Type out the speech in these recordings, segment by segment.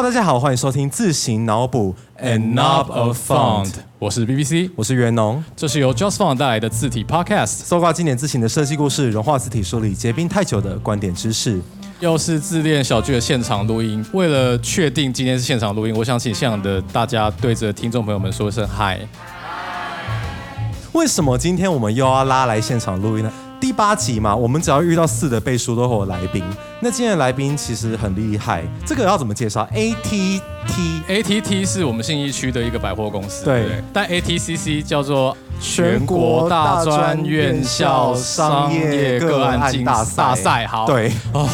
Hello，大家好，欢迎收听自行脑补 And Knob of Font，我是 BBC，我是袁农。这是由 Just Font 带来的字体 Podcast，搜刮经典字形的设计故事，融化字体梳理结冰太久的观点知识。又是自恋小剧的现场录音。为了确定今天是现场录音，我想请现场的大家对着听众朋友们说一声嗨。为什么今天我们又要拉来现场录音呢？第八集嘛，我们只要遇到四的倍数都会有来宾。那今天的来宾其实很厉害，这个要怎么介绍？A T T T A T T 是我们信义区的一个百货公司，对对？但 A T C C 叫做全国大专院校商业个案竞大大赛。好，对，哦，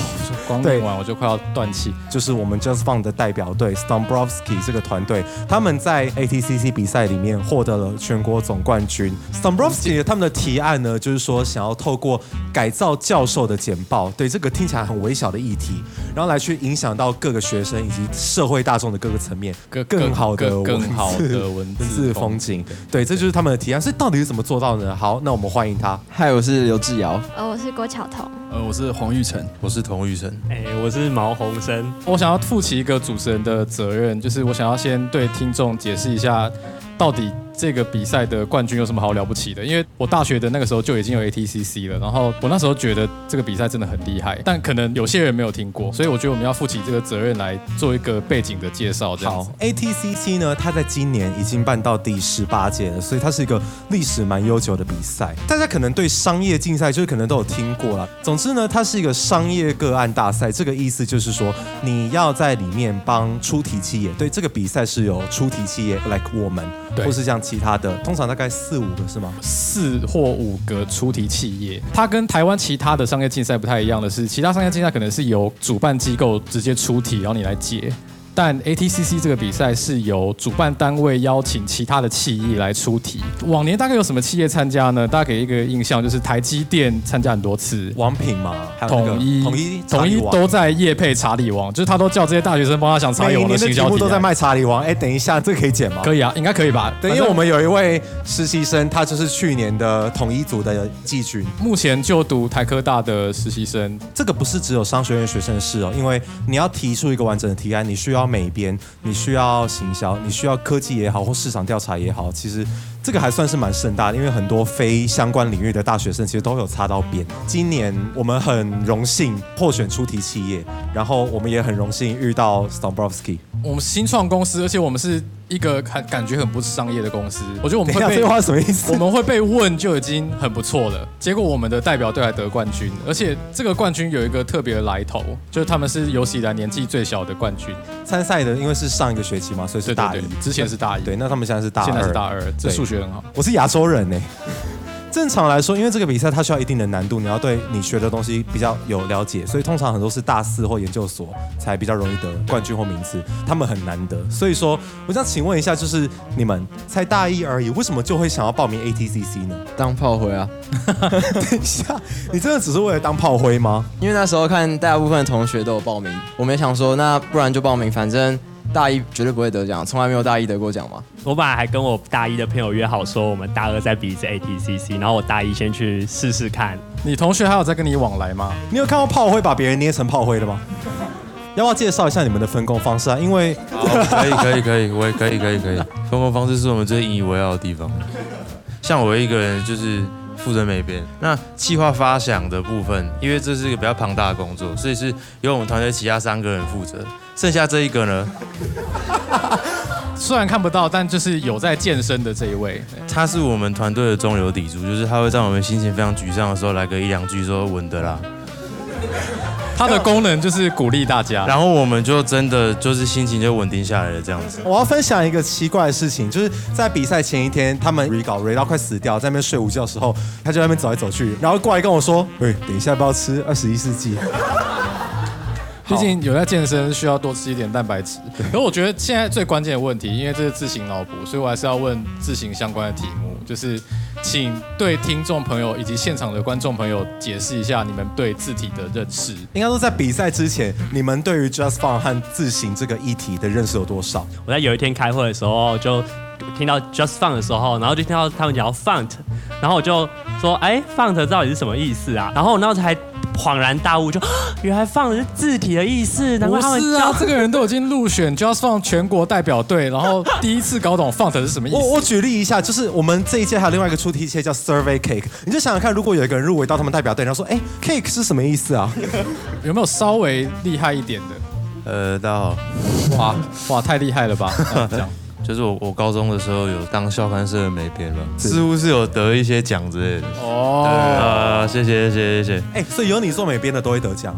光对念完我就快要断气。就是我们 Just Fun 的代表队 Stombrowski 这个团队，他们在 ATCC 比赛里面获得了全国总冠军。Stombrowski 他们的提案呢，就是说想要透过改造教授的简报，对这个听起来很微小的议题，然后来去影响到各个学生以及社会大众的各个层面，更更好的更更文字好的文字 字风景。对，这就是他们的提案。所以到底是怎么做到呢？好，那我们欢迎他。嗨，我是刘志尧。呃，我是郭巧彤。呃，我是黄玉成，我是童玉成。哎、我是毛洪生。我想要负起一个主持人的责任，就是我想要先对听众解释一下，到底这个比赛的冠军有什么好了不起的？因为我大学的那个时候就已经有 ATCC 了，然后我那时候觉得这个比赛真的很厉害，但可能有些人没有听过，所以我觉得我们要负起这个责任来做一个背景的介绍。好，，ATCC 呢，它在今年已经办到第十八届了，所以它是一个历史蛮悠久的比赛。大家可能对商业竞赛就是可能都有听过了。总之呢，它是一个商业个案大赛，这个意思就是说你要在里面帮出题企业。对，这个比赛是有出题企业，like 我们，对或是像其他的，通常大概四五个是吗？四或五个出题企业，它跟台湾其他的商业竞赛不太一样的是，其他商业竞赛可能是由主办机构直接出题，然后你来解。但 ATCC 这个比赛是由主办单位邀请其他的企业来出题。往年大概有什么企业参加呢？大家给一个印象，就是台积电参加很多次，王品嘛，还有那个统一、统一、统一都在业配查理王，就是他都叫这些大学生帮他想查理王的行销题都在卖查理王。哎，等一下，这个可以剪吗？可以啊，应该可以吧？对，因为我们有一位实习生，他就是去年的统一组的季军。目前就读台科大的实习生，这个不是只有商学院学生的事哦，因为你要提出一个完整的提案，你需要每一边，你需要行销，你需要科技也好，或市场调查也好，其实这个还算是蛮盛大的，因为很多非相关领域的大学生其实都有擦到边。今年我们很荣幸获选出题企业，然后我们也很荣幸遇到 Stombrowski。我们新创公司，而且我们是一个感感觉很不是商业的公司。我觉得我们 被这句话什么意思？我们会被问就已经很不错了。结果我们的代表队还得冠军，而且这个冠军有一个特别的来头，就是他们是有史以来年纪最小的冠军。参赛的，因为是上一个学期嘛，所以是大一对对对，。之前是大一，对，那他们现在是大二，现在是大二，这对数学很好。我是亚洲人呢。正常来说，因为这个比赛它需要一定的难度，你要对你学的东西比较有了解，所以通常很多是大四或研究所才比较容易得冠军或名次，他们很难得。所以说，我想请问一下，就是你们才大一而已，为什么就会想要报名 ATCC 呢？当炮灰啊，等一下，你真的只是为了当炮灰吗？因为那时候看大部分的同学都有报名，我们也想说，那不然就报名，反正大一绝对不会得奖，从来没有大一得过奖嘛。我本来还跟我大一的朋友约好说，我们大二再比一次 ATCC，然后我大一先去试试看。你同学还有在跟你往来吗？你有看过炮灰把别人捏成炮灰的吗？要不要介绍一下你们的分工方式啊？因为，可以，可以，可以，我也可以，可以，可以。分工方式是我们最引以为傲的地方。像我一个人就是负责美编，那企划发想的部分，因为这是一个比较庞大的工作，所以是由我们团队其他三个人负责。剩下这一个呢，虽然看不到，但就是有在健身的这一位。他是我们团队的中流砥柱，就是他会在我们心情非常沮丧的时候来个一两句说稳的啦，它的功能就是鼓励大家。然后我们就真的就是心情就稳定下来了这样子。我要分享一个奇怪的事情，就是在比赛前一天，他们 re 稿 re 到快死掉，在那边睡午觉的时候，他就在那边走来走去，然后过来跟我说：“喂，等一下要不要吃二十一世纪？” 毕竟有在健身，需要多吃一点蛋白质。可我觉得现在最关键的问题，因为这是自行脑补，所以我还是要问自行相关的题目，就是请对听众朋友以及现场的观众朋友解释一下你们对字体的认识。应该说在比赛之前，你们对于 Just Fun 和字形这个议题的认识有多少？我在有一天开会的时候就听到 just font 的时候，然后就听到他们讲到 font，然后我就说，哎，font 到底是什么意思啊？然后我那时候才恍然大悟，就啊原来 font 是字体的意思，难不怪他们是啊叫，这个人都已经入选 Just Font 全国代表队，然后第一次搞懂 font 是什么意思。我我举例一下，就是我们这一届还有另外一个出题切叫 Survey Cake，你就想想看，如果有一个人入围到他们代表队，然后说，哎，cake 是什么意思啊？有没有稍微厉害一点的？呃，大家好，哇哇，太厉害了吧！啊这样 就是我我高中的时候有当校刊社的美编嘛，似乎是有得一些奖之类的。哦，呃，谢谢谢谢谢谢，哎，所以有你做美编的都会得奖。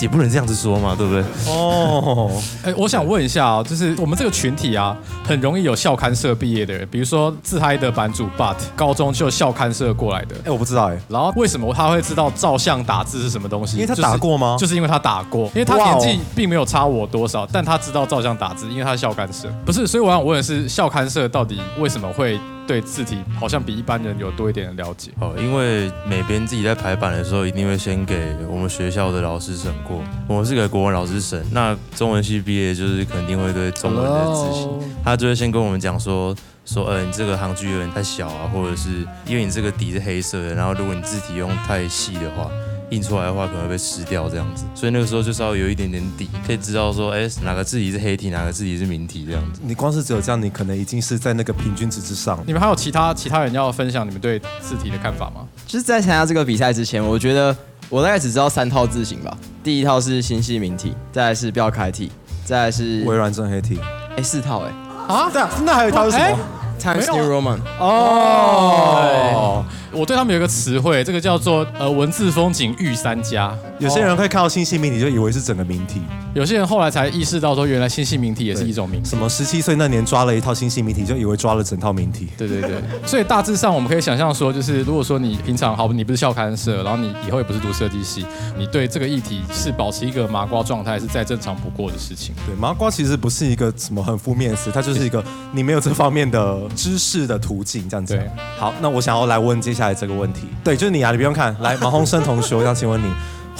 也不能这样子说嘛，对不对？哦，哎，我想问一下啊，就是我们这个群体啊，很容易有校刊社毕业的人，比如说自嗨的版主 But，高中就校刊社过来的。哎，我不知道哎，然后为什么他会知道照相打字是什么东西？因为他打过吗就是因为他打过，因为他年纪并没有差我多少，但他知道照相打字，因为他是校刊社。不是，所以我想问的是，校刊社到底为什么会对字体好像比一般人有多一点的了解？哦，因为每编自己在排版的时候，一定会先给我们学校的老师审过。我们是给国文老师审，那中文系毕业就是肯定会对中文的字形他就会先跟我们讲说。说，呃，你这个行距有点太小啊，或者是因为你这个底是黑色的，然后如果你字体用太细的话，印出来的话可能会被撕掉这样子。所以那个时候就稍微有一点点底，可以知道说，哎，哪个字体是黑体，哪个字体是明体这样子。你光是只有这样，你可能已经是在那个平均值之上。你们还有其他其他人要分享你们对字体的看法吗？就是在参加这个比赛之前，我觉得我大概只知道三套字型吧。第一套是新细明体，再来是标楷体，再来是微软正黑体哎四套哎啊，对啊，那还有一套是什哎么？？Times New Roman。哦，我对他们有一个词汇，这个叫做呃文字风景御三家。有些人会看到新细明体就以为是整个命题，有些人后来才意识到说，原来新细明体也是一种命题。什么十七岁那年抓了一套新细明体，就以为抓了整套命题。对对对，所以大致上我们可以想象说，就是如果说你平常好，你不是校刊社，然后你以后也不是读设计系，你对这个议题是保持一个麻瓜状态，是再正常不过的事情。对，麻瓜其实不是一个什么很负面的词，它就是一个你没有这方面的知识的途径，这样子对。好，那我想要来问接下来这个问题。对，就是你啊，你不用看。来，马洪生同学，我想请问你，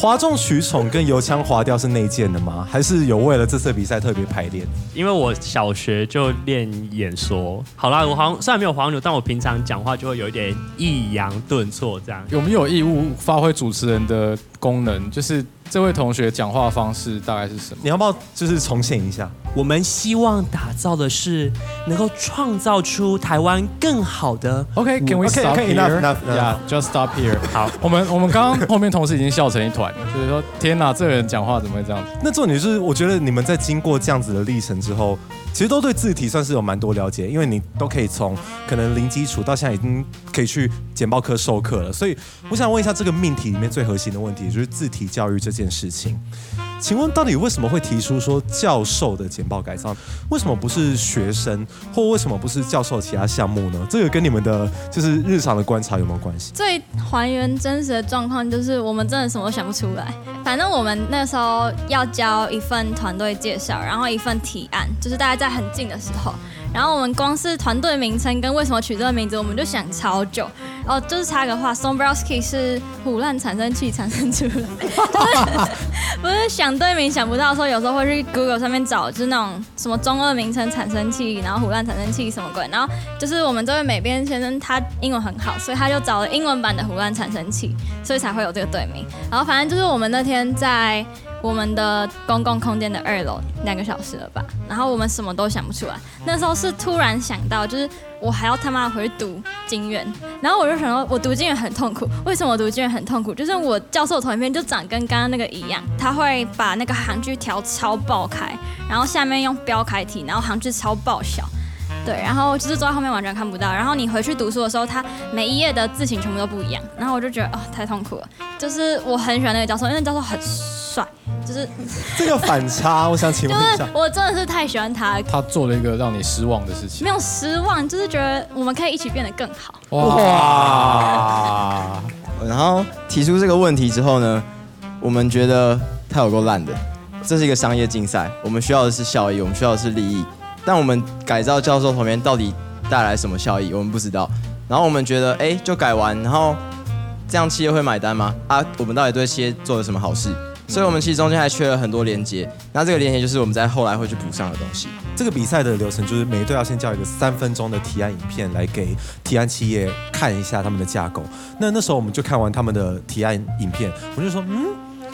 哗众取宠跟油腔滑调是内建的吗？还是有为了这次比赛特别排练？因为我小学就练演说，好啦，我好像虽然没有黄牛，但我平常讲话就会有一点抑扬顿挫这样。我们有义务发挥主持人的功能，就是这位同学讲话方式大概是什么？你要不要就是重现一下？我们希望打造的是能够创造出台湾更好的 OK，can、we OK，stop OK，here? enough, enough, enough. Yeah, just stop here. 好，我们我们刚刚后面同事已经笑成一团，就是说天哪，这个人讲话怎么会这样子？那重点就是，我觉得你们在经过这样子的历程之后，其实都对字体算是有蛮多了解，因为你都可以从可能零基础到现在已经可以去简报课授课了。所以我想问一下，这个命题里面最核心的问题，就是字体教育这件事情。请问到底为什么会提出说教授的简报改造？为什么不是学生，或为什么不是教授其他项目呢？这个跟你们的就是日常的观察有没有关系？最还原真实的状况就是我们真的什么都想不出来。反正我们那时候要交一份团队介绍，然后一份提案，就是大家在很近的时候，然后我们光是团队名称跟为什么取这个名字，我们就想超久。哦，就是插个话 s o m b r o w s k y 是虎烂产生器产生出来，不是想对名想不到说，有时候会去 Google 上面找，就是那种什么中二名称产生器，然后虎烂产生器什么鬼，然后就是我们这位美编先生他英文很好，所以他就找了英文版的虎烂产生器，所以才会有这个队名。然后反正就是我们那天在我们的公共空间的二楼两个小时了吧，然后我们什么都想不出来。那时候是突然想到，就是我还要他妈回去读经院，然后我就想说，我读经院很痛苦。为什么我读经院很痛苦？就是我教授同一边就长跟刚刚那个一样，他会把那个行距调超爆开，然后下面用标楷体，然后行距超爆小。对，然后就是坐在后面完全看不到，然后你回去读书的时候，他每一页的字形全部都不一样，然后我就觉得哦太痛苦了。就是我很喜欢那个教授，因为那教授很帅，就是这个反差，我想请 就是问一下。我真的是太喜欢他，他做了一个让你失望的事情没。有失望，就是觉得我们可以一起变得更好。哇！然后提出这个问题之后呢，我们觉得他有够烂的。这是一个商业竞赛，我们需要的是效益，我们需要的是利益。但我们改造教授旁边到底带来什么效益，我们不知道。然后我们觉得，哎，就改完，然后这样企业会买单吗？啊，我们到底对企业做了什么好事？所以我们其实中间还缺了很多连接。那这个连接就是我们在后来会去补上的东西。这个比赛的流程就是每一队要先交一个三分钟的提案影片来给提案企业看一下他们的架构。那那时候我们就看完他们的提案影片，我就说，嗯，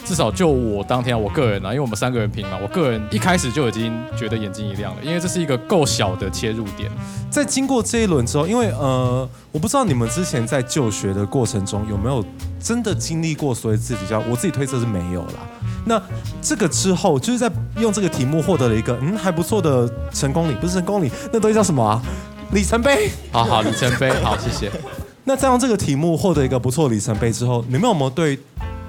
至少就我当天我个人啊，因为我们三个人评嘛，我个人一开始就已经觉得眼睛一亮了，因为这是一个够小的切入点。在经过这一轮之后，因为呃，我不知道你们之前在就学的过程中有没有真的经历过所谓自己叫，我自己推测是没有啦。那这个之后，就是在用这个题目获得了一个嗯还不错的成功里，不是成功里，那东西叫什么啊？里程碑。好好，里程碑，好，谢谢。那在用这个题目获得一个不错的里程碑之后，你们有没有对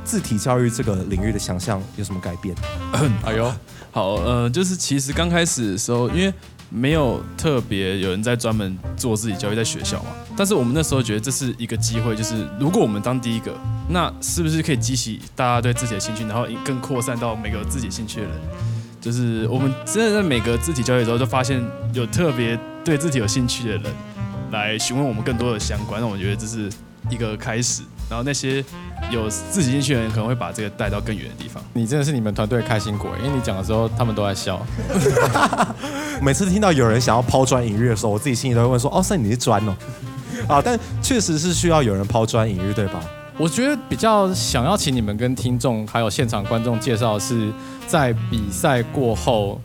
字体教育这个领域的想象有什么改变？哎呦，好，呃，就是其实刚开始的时候，因为没有特别有人在专门做字体教育在学校嘛，但是我们那时候觉得这是一个机会，就是如果我们当第一个，那是不是可以激起大家对自己的兴趣，然后更扩散到每个自己兴趣的人？就是我们真的在每个字体教育的时候，就发现有特别对字体有兴趣的人来询问我们更多的相关，那我觉得这是一个开始。然后那些有自己兴趣的人可能会把这个带到更远的地方。你真的是你们团队开心果，因为你讲的时候他们都在笑。每次听到有人想要抛砖引玉的时候，我自己心里都会问说：“哦，那你是砖哦。”啊，但确实是需要有人抛砖引玉，对吧？我觉得比较想要请你们跟听众还有现场观众介绍，是在比赛过后，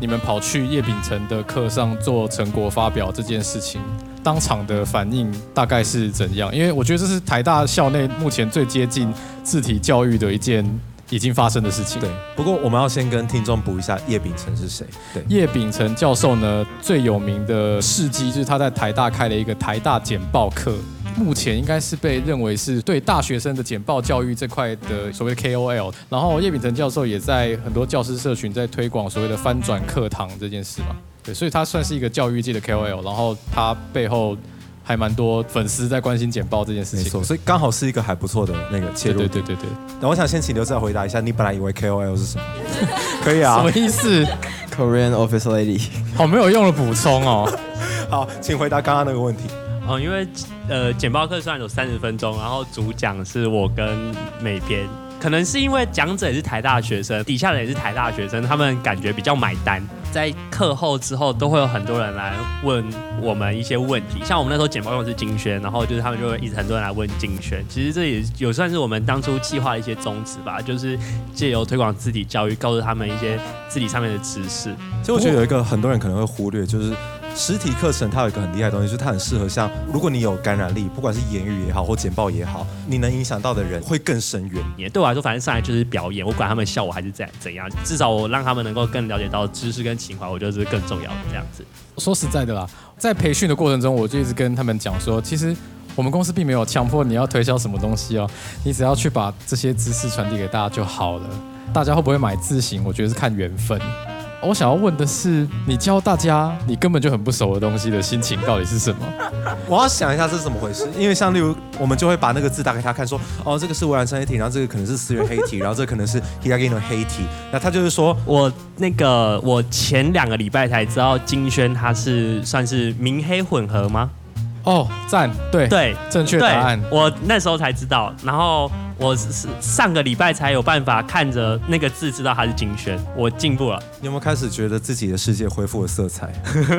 你们跑去叶秉成的课上做成果发表这件事情，当场的反应大概是怎样？因为我觉得这是台大校内目前最接近字体教育的一件已经发生的事情。对，不过我们要先跟听众补一下叶秉成是谁。对，叶秉成教授呢，最有名的事迹就是他在台大开了一个台大简报课。目前应该是被认为是对大学生的简报教育这块的所谓 KOL，然后叶秉成教授也在很多教师社群在推广所谓的翻转课堂这件事嘛，对，所以他算是一个教育界的 KOL，然后他背后还蛮多粉丝在关心简报这件事情，没错，所以刚好是一个还不错的那个切入。对对对对。那我想先请刘志回答一下，你本来以为 KOL 是什么？可以啊。什么意思？Korean Office Lady。好没有用的补充哦。好，请回答刚刚那个问题。哦，因为呃，简报课虽然有三十分钟，然后主讲是我跟美编，可能是因为讲者也是台大学生，底下人也是台大学生，他们感觉比较买单。在课后之后，都会有很多人来问我们一些问题，像我们那时候简报用的是金轩，然后就是他们就会一直很多人来问金轩。其实这也有算是我们当初计划的一些宗旨吧，就是借由推广字体教育，告诉他们一些字体上面的知识。其实我觉得有一个很多人可能会忽略，就是。实体课程它有一个很厉害的东西，就是它很适合像如果你有感染力，不管是言语也好或简报也好，你能影响到的人会更深远。也对我来说，反正上来就是表演，我管他们笑我还是怎怎样，至少我让他们能够更了解到知识跟情怀，我觉得是更重要的这样子。说实在的啦，在培训的过程中，我就一直跟他们讲说，其实我们公司并没有强迫你要推销什么东西哦，你只要去把这些知识传递给大家就好了。大家会不会买字型，我觉得是看缘分。我想要问的是，你教大家你根本就很不熟的东西的心情到底是什么？我要想一下这是怎么回事。因为像例如，我们就会把那个字打给他看，说哦，这个是微软黑体，然后这个可能是思源黑体，然后这可能是 Higino 黑体。那他就是说我那个我前两个礼拜才知道金轩他是算是明黑混合吗？哦，赞，对对，正确答案。我那时候才知道，然后。我是上个礼拜才有办法看着那个字知道它是金轩，我进步了。你有没有开始觉得自己的世界恢复了色彩？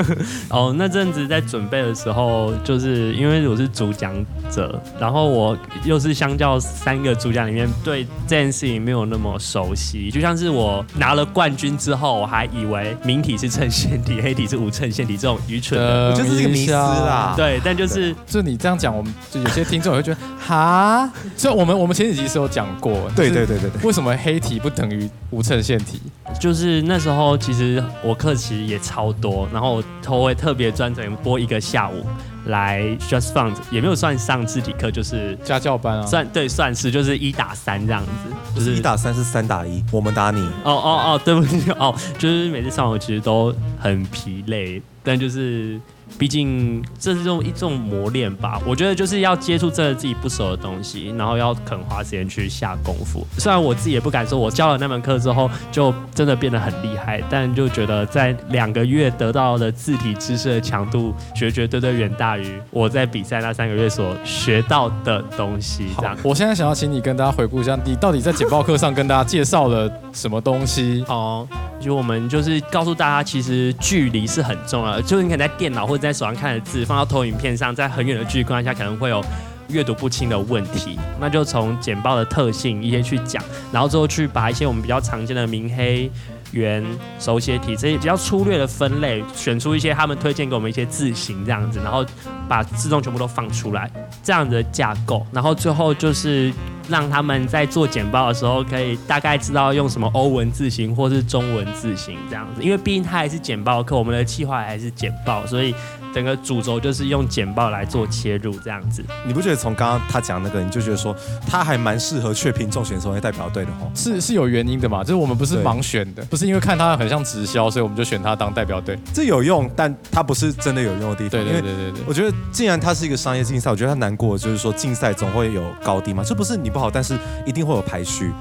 哦，那阵子在准备的时候，就是因为我是主讲者，然后我又是相较三个主讲里面对这件事情没有那么熟悉。就像是我拿了冠军之后，我还以为明体是衬线体，黑体是无衬线体这种愚蠢的，就是这个 迷思啦。对，但就是就你这样讲，我们就有些听众会觉得哈，所以我们我们前。其实有讲过，对对对对对，为什么黑体不等于无衬线体？就是那时候其实我课其实也超多，然后我会特别专程播一个下午来 just fund，也没有算上字体课，就是家教班啊，算对算是就是一打三这样子，就是一打三是三打一，我们打你。哦哦哦，对不起哦，就是每次上我其实都很疲累，但就是。毕竟这是种一种磨练吧。我觉得就是要接触真的自己不熟的东西，然后要肯花时间去下功夫。虽然我自己也不敢说，我教了那门课之后就真的变得很厉害，但就觉得在两个月得到的字体知识的强度，绝绝对对远大于我在比赛那三个月所学到的东西。这样，我现在想要请你跟大家回顾一下，你到底在简报课上跟大家介绍了什么东西？哦，就我们就是告诉大家，其实距离是很重要的。就是你可能在电脑或者在手上看的字，放到投影片上，在很远的距离观看下，可能会有阅读不清的问题。那就从简报的特性一些去讲，然后之后去把一些我们比较常见的明黑。圆手写体这些比较粗略的分类，选出一些他们推荐给我们一些字形这样子，然后把字重全部都放出来，这样子的架构，然后最后就是让他们在做简报的时候，可以大概知道用什么欧文字型或是中文字型这样子，因为毕竟它还是简报课，我们的计划还是简报，所以。整个主轴就是用简报来做切入，这样子。你不觉得从刚刚他讲那个，你就觉得说他还蛮适合雀屏中选成为代表队的哦？是是有原因的嘛？就是我们不是盲选的，不是因为看他很像直销，所以我们就选他当代表队。这有用，但他不是真的有用的地方。对对对对对。我觉得既然他是一个商业竞赛，我觉得他难过就是说竞赛总会有高低嘛，这不是你不好，但是一定会有排序。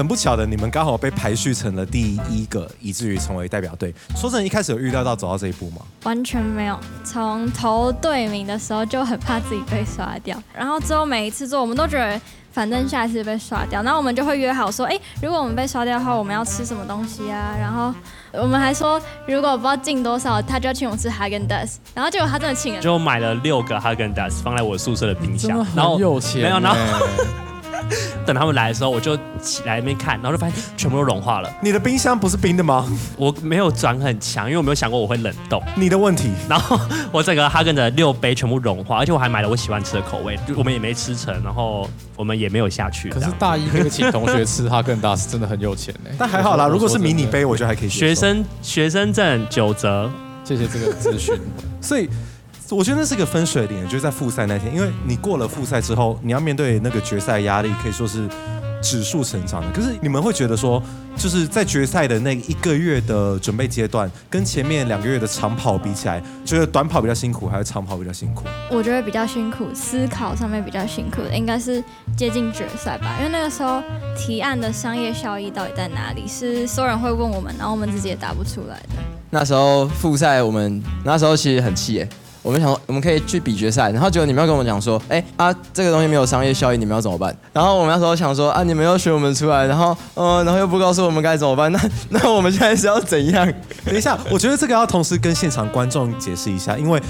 很不巧的，你们刚好被排序成了第一个，以至于成为代表队。说真的，一开始有预料到走到这一步吗？完全没有。从投队名的时候就很怕自己被刷掉，然后之后每一次做，我们都觉得反正下一次被刷掉，然后我们就会约好说，哎，如果我们被刷掉的话，我们要吃什么东西啊？然后我们还说，如果不知道进多少，他就要请我吃 Hagen-Dazs。然后结果他真的请了，就买了六个 Hagen-Dazs 放在我宿舍的冰箱，然后有钱，没有，然后。等他们来的时候，我就起来那边看，然后就发现全部都融化了。你的冰箱不是冰的吗？我没有转很强，因为我没有想过我会冷冻。你的问题。然后我整个哈根的六杯全部融化，而且我还买了我喜欢吃的口味，我们也没吃成，然后我们也没有下去。可是大一那个请同学吃哈根达斯真的很有钱呢。但还好啦，如果是迷你杯，我觉得还可以。学生学生证九折，谢谢这个咨询。所以。我觉得那是个分水岭，就是在复赛那天，因为你过了复赛之后，你要面对那个决赛压力，可以说是指数成长的。可是你们会觉得说，就是在决赛的那一个月的准备阶段，跟前面两个月的长跑比起来，觉得短跑比较辛苦，还是长跑比较辛苦？我觉得比较辛苦，思考上面比较辛苦的应该是接近决赛吧，因为那个时候提案的商业效益到底在哪里，是所有人会问我们，然后我们自己也答不出来的。那时候复赛，我们那时候其实很气耶。我们想，我们可以去比决赛，然后结果你们要跟我们讲说，哎啊，这个东西没有商业效益，你们要怎么办？然后我们那时候想说，啊，你们要选我们出来，然后，呃，然后又不告诉我们该怎么办，那 那我们现在是要怎样？等一下，我觉得这个要同时跟现场观众解释一下，因为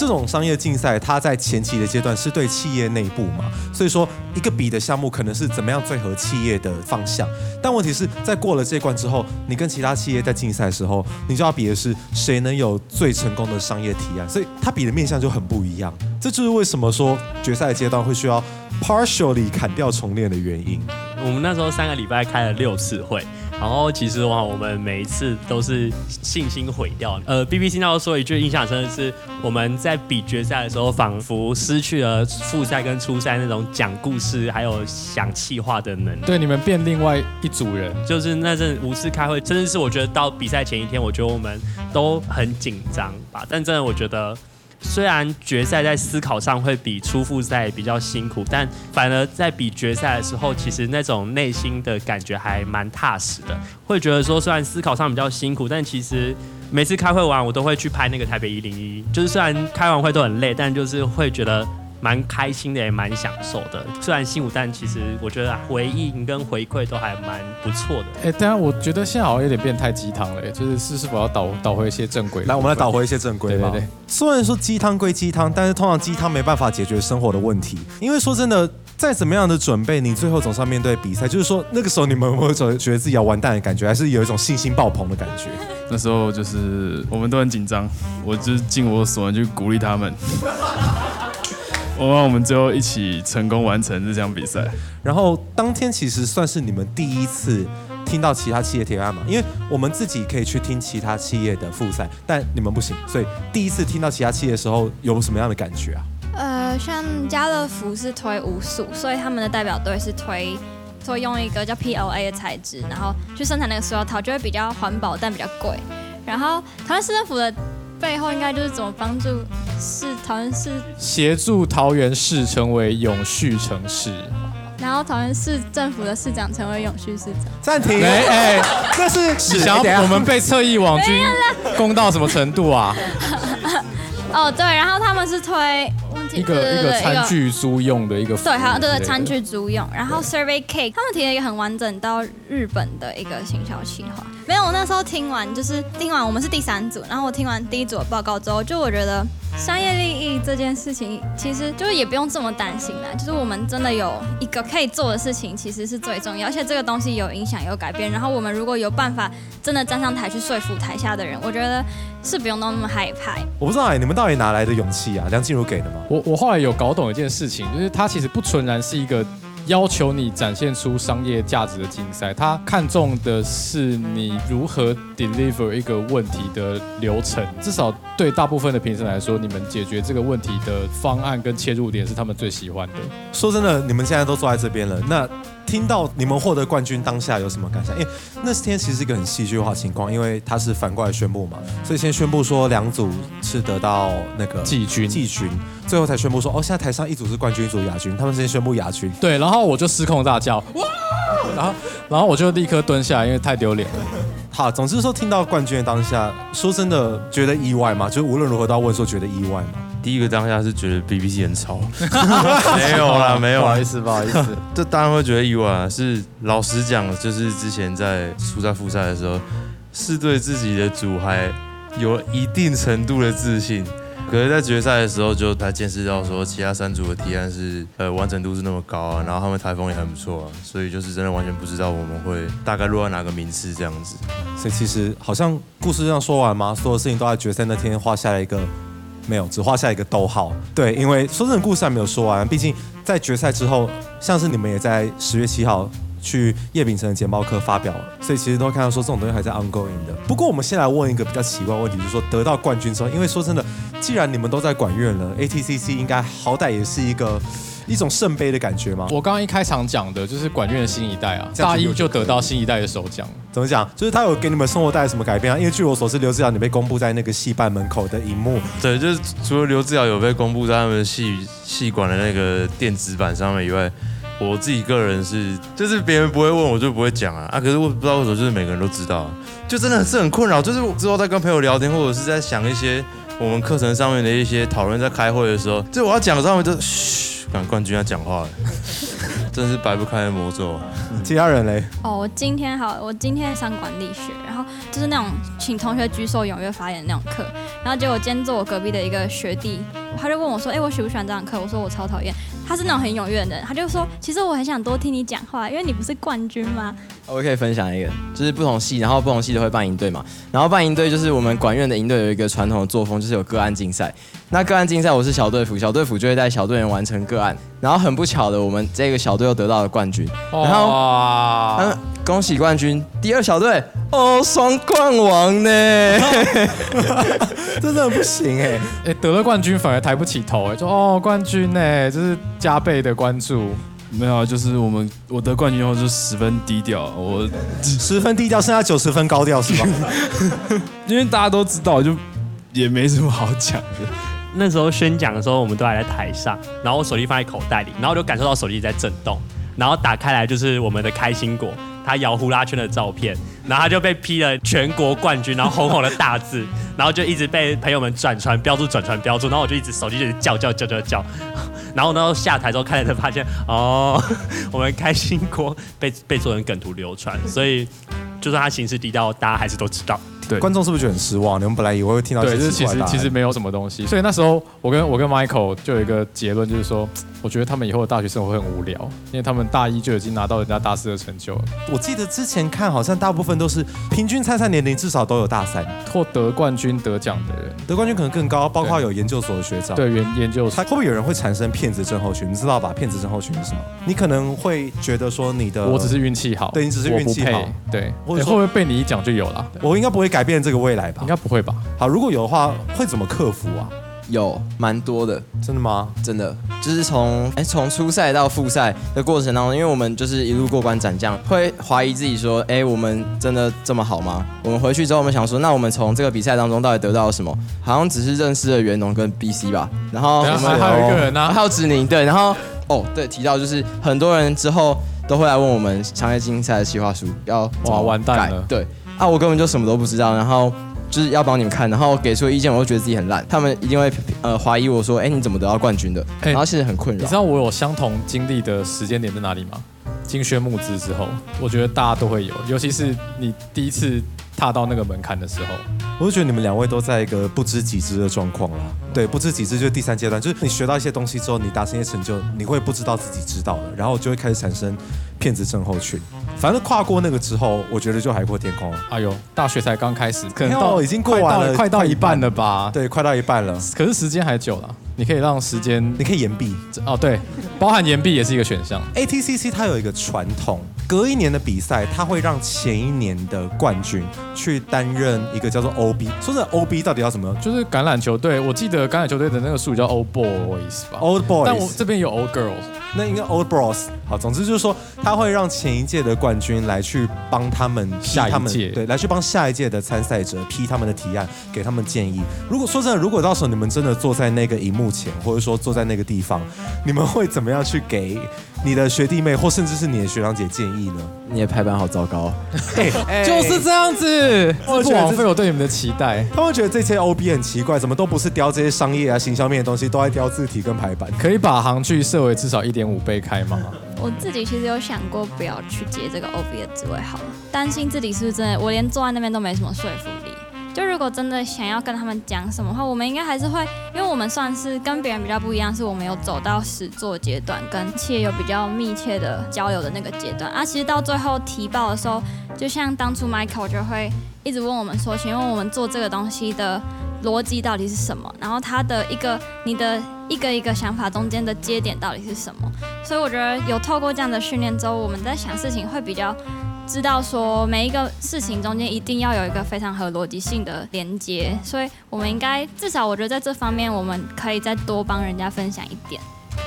这种商业竞赛，它在前期的阶段是对企业内部嘛，所以说一个比的项目可能是怎么样最合企业的方向，但问题是在过了这关之后，你跟其他企业在竞赛的时候，你就要比的是谁能有最成功的商业提案，所以它。比的面向就很不一样，这就是为什么说决赛阶段会需要 partially 砍掉重练的原因。我们那时候三个礼拜开了六次会，然后其实哇，我们每一次都是信心毁掉。呃，BBC 那时候说一句印象深的是，我们在比决赛的时候，仿佛失去了复赛跟初赛那种讲故事还有想气话的能力。对，你们变另外一组人，就是那阵五次开会，真的是我觉得到比赛前一天，我觉得我们都很紧张吧。但真的，我觉得。虽然决赛在思考上会比初复赛比较辛苦，但反而在比决赛的时候，其实那种内心的感觉还蛮踏实的。会觉得说，虽然思考上比较辛苦，但其实每次开会完，我都会去拍那个台北一零一。就是虽然开完会都很累，但就是会觉得。蛮开心的，也蛮享受的。虽然辛苦，但其实我觉得回应跟回馈都还蛮不错的。哎，当然，我觉得现在好像有点变态鸡汤了，就是是是否要导导回一些正轨？来，我们来导回一些正轨吧。对对对。虽然说鸡汤归鸡汤，但是通常鸡汤没办法解决生活的问题。因为说真的，再怎么样的准备，你最后总是要面对比赛。就是说，那个时候你们会觉觉得自己要完蛋的感觉，还是有一种信心爆棚的感觉？那时候就是我们都很紧张，我就尽我所能去鼓励他们。我望我们最后一起成功完成这场比赛。然后当天其实算是你们第一次听到其他企业提案嘛，因为我们自己可以去听其他企业的复赛，但你们不行，所以第一次听到其他企业的时候有什么样的感觉啊？呃，像家乐福是推无数，所以他们的代表队是推，会用一个叫 PLA 的材质，然后去生产那个塑料套，就会比较环保，但比较贵。然后台湾市政府的。背后应该就是怎么帮助市桃园市，协助桃园市成为永续城市。然后桃园市政府的市长成为永续市长。暂停，哎哎，这是想要我们被侧翼网军攻到什么程度啊？哦，对，然后他们是推一个一个餐具租用的一个对，还有对对餐具租用，然后 Survey Cake 他们提了一个很完整到日本的一个行销计划。没有，我那时候听完就是听完我们是第三组，然后我听完第一组的报告之后，就我觉得商业利益这件事情其实就是也不用这么担心啦，就是我们真的有一个可以做的事情，其实是最重要，而且这个东西有影响有改变，然后我们如果有办法真的站上台去说服台下的人，我觉得是不用那么害怕。我不知道哎，你们到底哪来的勇气啊？梁静茹给的吗？我我后来有搞懂一件事情，就是它其实不纯然是一个要求你展现出商业价值的竞赛，它看重的是你如何 deliver 一个问题的流程。至少对大部分的评审来说，你们解决这个问题的方案跟切入点是他们最喜欢的。说真的，你们现在都坐在这边了，那听到你们获得冠军当下有什么感想？因为那天其实是一个很戏剧化的情况，因为他是反过来宣布嘛，所以先宣布说两组是得到那个季军季军，最后才宣布说哦，现在台上一组是冠军，一组亚军，他们先宣布亚军。对，然后我就失控大叫哇，然后然后我就立刻蹲下来，因为太丢脸了。好，总之说听到冠军的当下，说真的觉得意外吗？就是无论如何都要问说觉得意外吗？第一个当下是觉得 BBC 很吵，没有啦，没有啦不好意，思，不好意思。这当然会觉得意外啊。是老实讲，就是之前在输在复赛的时候，是对自己的组还有一定程度的自信。可是，在决赛的时候，就他见识到说，其他三组的提案是呃完整度是那么高啊，然后他们台风也很不错啊，所以就是真的完全不知道我们会大概落在哪个名次这样子。所以其实好像故事这样说完吗？所有事情都在决赛那天画下了一个没有，只画下一个逗号。对，因为说真的，故事还没有说完，毕竟在决赛之后，像是你们也在十月七号。去叶秉成的简报课发表，所以其实都看到说这种东西还在 ongoing 的。不过我们先来问一个比较奇怪的问题，就是说得到冠军之后，因为说真的，既然你们都在管院了，ATCC 应该好歹也是一个一种圣杯的感觉吗？我刚刚一开场讲的就是管院的新一代啊，大一就得到新一代的首奖。怎么讲？就是他有给你们生活带来什么改变啊？因为据我所知，刘志尧你被公布在那个戏办门口的荧幕，对，就是除了刘志尧有被公布在他们戏戏馆的那个电子版上面以外，我自己个人是，就是别人不会问我就不会讲啊啊！可是我不知道为什么，就是每个人都知道、啊，就真的是很困扰。就是之后在跟朋友聊天，或者是在想一些我们课程上面的一些讨论，在开会的时候，就我要讲的时候，他们就嘘，赶冠军要讲话了，真是摆不开的魔咒啊。其他人嘞？哦，我今天好，我今天上管理学，然后就是那种请同学举手踊跃发言的那种课，然后结果今天坐我隔壁的一个学弟，他就问我说：“哎、我喜不喜欢这堂课？”我说：“我超讨厌。”他是那种很踊跃的人，他就说：“其实我很想多听你讲话，因为你不是冠军吗我可以分享一个，就是不同系，然后不同系都会办营队嘛。然后办营队就是我们管院的营队有一个传统的作风，就是有个案竞赛。那个案竞赛我是小队辅，小队辅就会带小队员完成个案。然后很不巧的，我们这个小队又得到了冠军。然后哇嗯，恭喜冠军！第二小队哦，双冠王呢？真的不行哎、哎，得了冠军反而抬不起头，哎，说哦冠军呢，就是加倍的关注。没有啊，就是我们我得冠军后就十分低调，我十分低调，剩下九十分高调是吧？因为大家都知道，就也没什么好讲的。？”那时候宣讲的时候，我们都还在台上，然后我手机放在口袋里，然后就感受到手机在震动，然后打开来就是我们的开心果，它摇呼啦圈的照片，然后他就被批了全国冠军，然后红红的大字，然后就一直被朋友们转传标注转传标注，然后我就一直手机就一直叫叫叫叫叫，然后呢下台之后看了才发现，哦，我们开心锅被被做成梗图流传，所以就算他行事低调，大家还是都知道。对观众是不是觉得很失望？你们本来以为会听到一对，些就是其实其实没有什么东西，所以那时候我跟我跟 Michael 就有一个结论，就是说，我觉得他们以后的大学生活会很无聊，因为他们大一就已经拿到人家大四的成就了，我记得之前看好像大部分都是平均参赛年龄至少都有大三，或得冠军得奖的人，得冠军可能更高，包括有研究所的学长。。对研研究他会不会有人会产生骗子症候群？你知道吧？骗子症候群是什么？你可能会觉得说你的，我只是运气好，对你只是运气好对，或会不会被你一讲就有了？我应该不会改变这个未来吧应？该不会吧？好，如果有的话，会怎么克服啊？有蛮多的，真的吗？真的就是从哎从初赛到复赛的过程当中，因为我们就是一路过关斩将，会怀疑自己说，哎，我们真的这么好吗？我们回去之后，我们想说，那我们从这个比赛当中到底得到了什么？好像只是认识了袁农跟 BC 吧，然后我们等一下还还有一个人呢还有子宁对，然后哦对，提到就是很多人之后都会来问我们商业竞赛的计划书要怎么哇完蛋改了对啊，我根本就什么都不知道，然后。就是要帮你们看，然后给出意见，我就觉得自己很烂。他们一定会呃怀疑我说，哎，你怎么得到冠军的？哎然后其实很困扰你知。道我有相同经历的时间点在哪里吗？金宣募资之后，我觉得大家都会有，尤其是你第一次踏到那个门槛的时候，我就觉得你们两位都在一个不知己知的状况啦。对，不知己知就是第三阶段，就是你学到一些东西之后，你达成一些成就，你会不知道自己知道了，然后就会开始产生骗子症候群。反正跨过那个之后，我觉得就海阔天空了。哎呦，大学才刚开始，可能到已经过完了快到一一半半了吧？对，快到一半了，可是时间还久了，你可以让时间你可以延毕。哦，对，包含延毕也是一个选项。ATCC 它有一个传统，隔一年的比赛，它会让前一年的冠军去担任一个叫做 OB。说真的，OB 到底要什么就是橄榄球队，我记得橄榄球队的那个术语叫 Old Boys 吧？Old Boys，但我这边有 Old Girls，那应该 Old Bros。好，总之就是说，他会让前一届的冠军来去帮他们批他们下一届对，来去帮下一届的参赛者批他们的提案，给他们建议。如果说真的，如果到时候你们真的坐在那个荧幕前，或者说坐在那个地方，你们会怎么样去给你的学弟妹，或甚至是你的学长姐建议呢？你的排版好糟糕，就是这样子，不枉费我对你们的期待。他们觉得这些 OB 很奇怪，怎么都不是雕这些商业啊、行销面的东西，都在雕字体跟排版。可以把行距设为至少一点点五倍开吗？我自己其实有想过不要去接这个 OB 的职位好了，担心自己是不是真的，我连坐在那边都没什么说服力。就如果真的想要跟他们讲什么话，我们应该还是会，因为我们算是跟别人比较不一样，是我们有走到实作阶段，跟企业有比较密切的交流的那个阶段。啊，其实到最后提报的时候，就像当初 Michael 就会一直问我们说，请问我们做这个东西的逻辑到底是什么？然后他的一个你的一个一个想法中间的接点到底是什么？所以我觉得有透过这样的训练之后，我们在想事情会比较知道说每一个事情中间一定要有一个非常合逻辑性的连接，所以我们应该至少我觉得在这方面我们可以再多帮人家分享一点。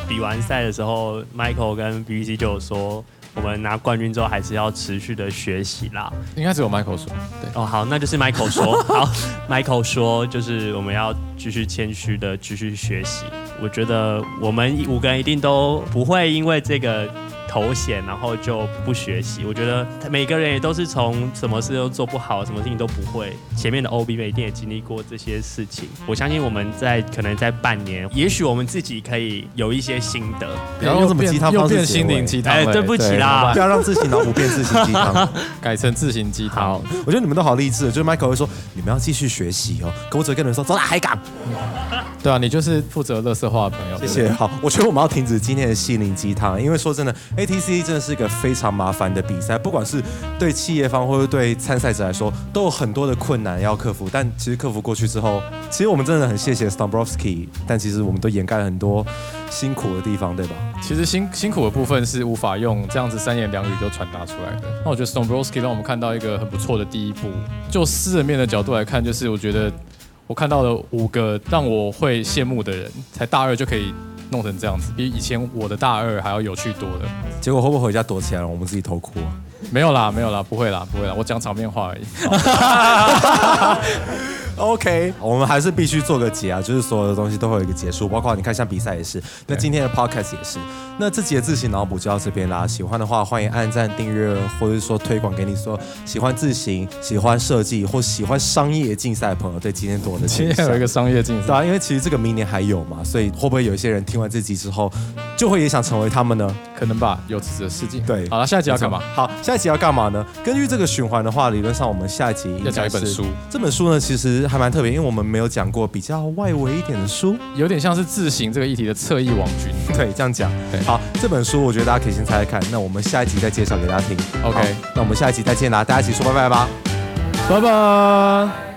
比完赛的时候，Michael 跟 BBC 就有说，我们拿冠军之后还是要持续的学习啦。应该只有 Michael 说，对，哦，好，那就是 Michael 说，好，Michael 说，就是我们要继续谦虚的继续学习。我觉得我们五个人一定都不会因为这个头衔，然后就不学习。我觉得每个人也都是从什么事都做不好，什么事情都不会。前面的 OB 们一定也经历过这些事情。我相信我们在可能在半年，也许我们自己可以有一些心得。不要用什么鸡汤又方式变心灵鸡汤哎，了，对不起啦不，要让自己脑补变自行鸡汤。改成自行鸡汤。我觉得你们都好励志，就是 Michael 会说你们要继续学习哦，可我只会跟你们说走啦海港，对啊，你就是负责乐色化的朋友。谢谢。好，我觉得我们要停止今天的心灵鸡汤，因为说真的，ATC 真的是一个非常麻烦的比赛，不管是对企业方或者对参赛者来说，都有很多的困难要克服。但其实克服过去之后，其实我们真的很谢谢 Stombrowski，但其实我们都掩盖了很多辛苦的地方，对吧？其实辛辛苦的部分是无法用这样子三言两语就传达出来的。那我觉得 Stombrowski 让我们看到一个很不错的第一步。就私人面的角度来看，就是我觉得我看到了五个让我会羡慕的人，才大二就可以弄成这样子，比以前我的大二还要有趣多了。结果会不会回家躲起来了？我们自己偷哭啊？没有啦，没有啦，不会啦，不会啦，我讲场面话而已。OK，我们还是必须做个结啊，就是所有的东西都会有一个结束，包括你看像比赛也是，那今天的 Podcast 也是。那这集的自行脑补就到这边啦，喜欢的话欢迎按赞、订阅，或者是说推广给你说喜欢自行、喜欢设计或喜欢商业竞赛的朋友，对今天多的今天有一个商业竞赛，对啊，因为其实这个明年还有嘛，所以会不会有一些人听完这集之后，就会也想成为他们呢？可能吧，有此的事情。对好了，下一集要干嘛？？好，下一集要干嘛呢？根据这个循环的话，理论上我们下一集要讲一本是书。这本书呢，其实还蛮特别，因为我们没有讲过比较外围一点的书。有点像是自行这个议题的侧翼网军。对，这样讲对。好，这本书我觉得大家可以先猜猜看，那我们下一集再介绍给大家听。OK 那我们下一集再见啦，大家一起说拜拜吧。拜拜。